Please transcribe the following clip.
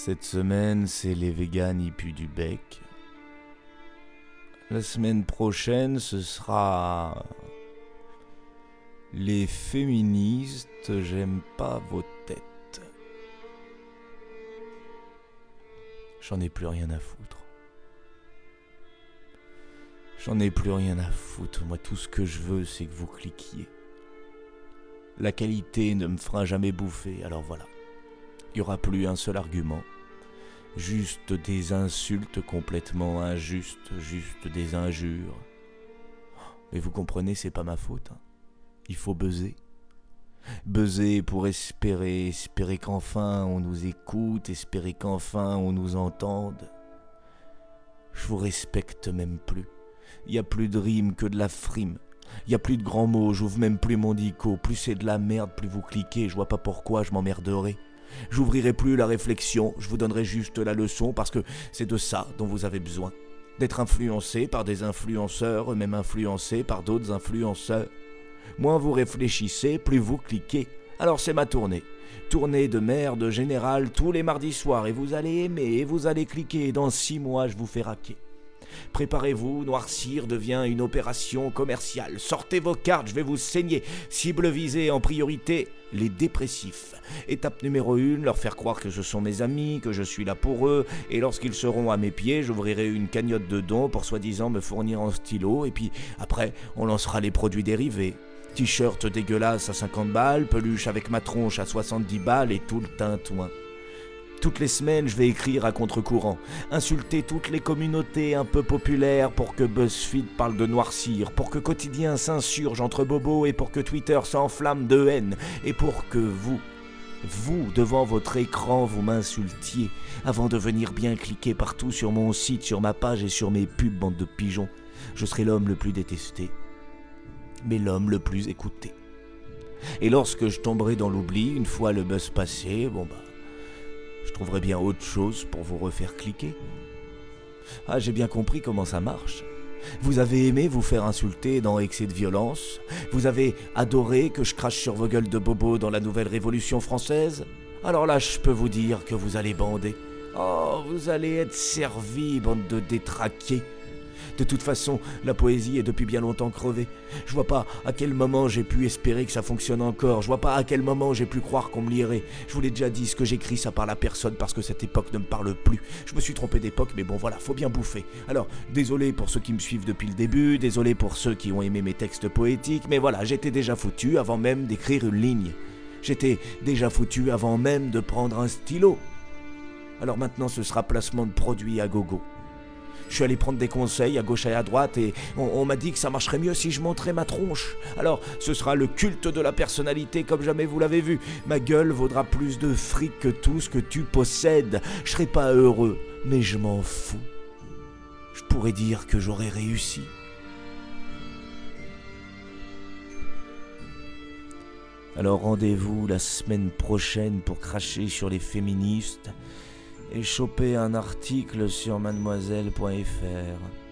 Cette semaine, c'est les véganes, puent du bec. La semaine prochaine, ce sera les féministes, j'aime pas vos têtes. J'en ai plus rien à foutre. J'en ai plus rien à foutre. Moi, tout ce que je veux, c'est que vous cliquiez. La qualité ne me fera jamais bouffer, alors voilà. Il n'y aura plus un seul argument. Juste des insultes complètement injustes, juste des injures. Mais vous comprenez, c'est pas ma faute. hein. Il faut buzzer. Buzzer pour espérer, espérer qu'enfin on nous écoute, espérer qu'enfin on nous entende. Je vous respecte même plus. Il a plus de rimes que de la frime. Il a plus de grands mots, j'ouvre même plus mon dico. Plus c'est de la merde, plus vous cliquez, je vois pas pourquoi je m'emmerderai. J'ouvrirai plus la réflexion, je vous donnerai juste la leçon parce que c'est de ça dont vous avez besoin. D'être influencé par des influenceurs, eux-mêmes influencés par d'autres influenceurs. Moins vous réfléchissez, plus vous cliquez. Alors c'est ma tournée. Tournée de merde générale tous les mardis soirs et vous allez aimer et vous allez cliquer et dans six mois je vous fais raquer. Préparez-vous, noircir devient une opération commerciale. Sortez vos cartes, je vais vous saigner. Cible visée en priorité, les dépressifs. Étape numéro 1, leur faire croire que ce sont mes amis, que je suis là pour eux, et lorsqu'ils seront à mes pieds, j'ouvrirai une cagnotte de dons pour soi-disant me fournir en stylo, et puis après, on lancera les produits dérivés. T-shirt dégueulasse à 50 balles, peluche avec ma tronche à 70 balles et tout le tintouin. Toutes les semaines, je vais écrire à contre-courant, insulter toutes les communautés un peu populaires pour que BuzzFeed parle de noircir, pour que Quotidien s'insurge entre bobos et pour que Twitter s'enflamme de haine, et pour que vous, vous, devant votre écran, vous m'insultiez, avant de venir bien cliquer partout sur mon site, sur ma page et sur mes pubs, bande de pigeons. Je serai l'homme le plus détesté, mais l'homme le plus écouté. Et lorsque je tomberai dans l'oubli, une fois le buzz passé, bon bah, je trouverai bien autre chose pour vous refaire cliquer. Ah, j'ai bien compris comment ça marche. Vous avez aimé vous faire insulter dans Excès de violence? Vous avez adoré que je crache sur vos gueules de bobo dans la nouvelle Révolution française? Alors là, je peux vous dire que vous allez bander. Oh, vous allez être servi, bande de détraqués. De toute façon, la poésie est depuis bien longtemps crevée. Je vois pas à quel moment j'ai pu espérer que ça fonctionne encore. Je vois pas à quel moment j'ai pu croire qu'on me lirait. Je vous l'ai déjà dit, ce que j'écris, ça parle à personne parce que cette époque ne me parle plus. Je me suis trompé d'époque, mais bon voilà, faut bien bouffer. Alors, désolé pour ceux qui me suivent depuis le début, désolé pour ceux qui ont aimé mes textes poétiques, mais voilà, j'étais déjà foutu avant même d'écrire une ligne. J'étais déjà foutu avant même de prendre un stylo. Alors maintenant, ce sera placement de produits à gogo. Je suis allé prendre des conseils à gauche et à droite et on, m'a dit que ça marcherait mieux si je montrais ma tronche. Alors ce sera le culte de la personnalité comme jamais vous l'avez vu. Ma gueule vaudra plus de fric que tout ce que tu possèdes. Je serai pas heureux, mais je m'en fous. Je pourrais dire que j'aurais réussi. Alors rendez-vous la semaine prochaine pour cracher sur les féministes et choper un article sur mademoiselle.fr.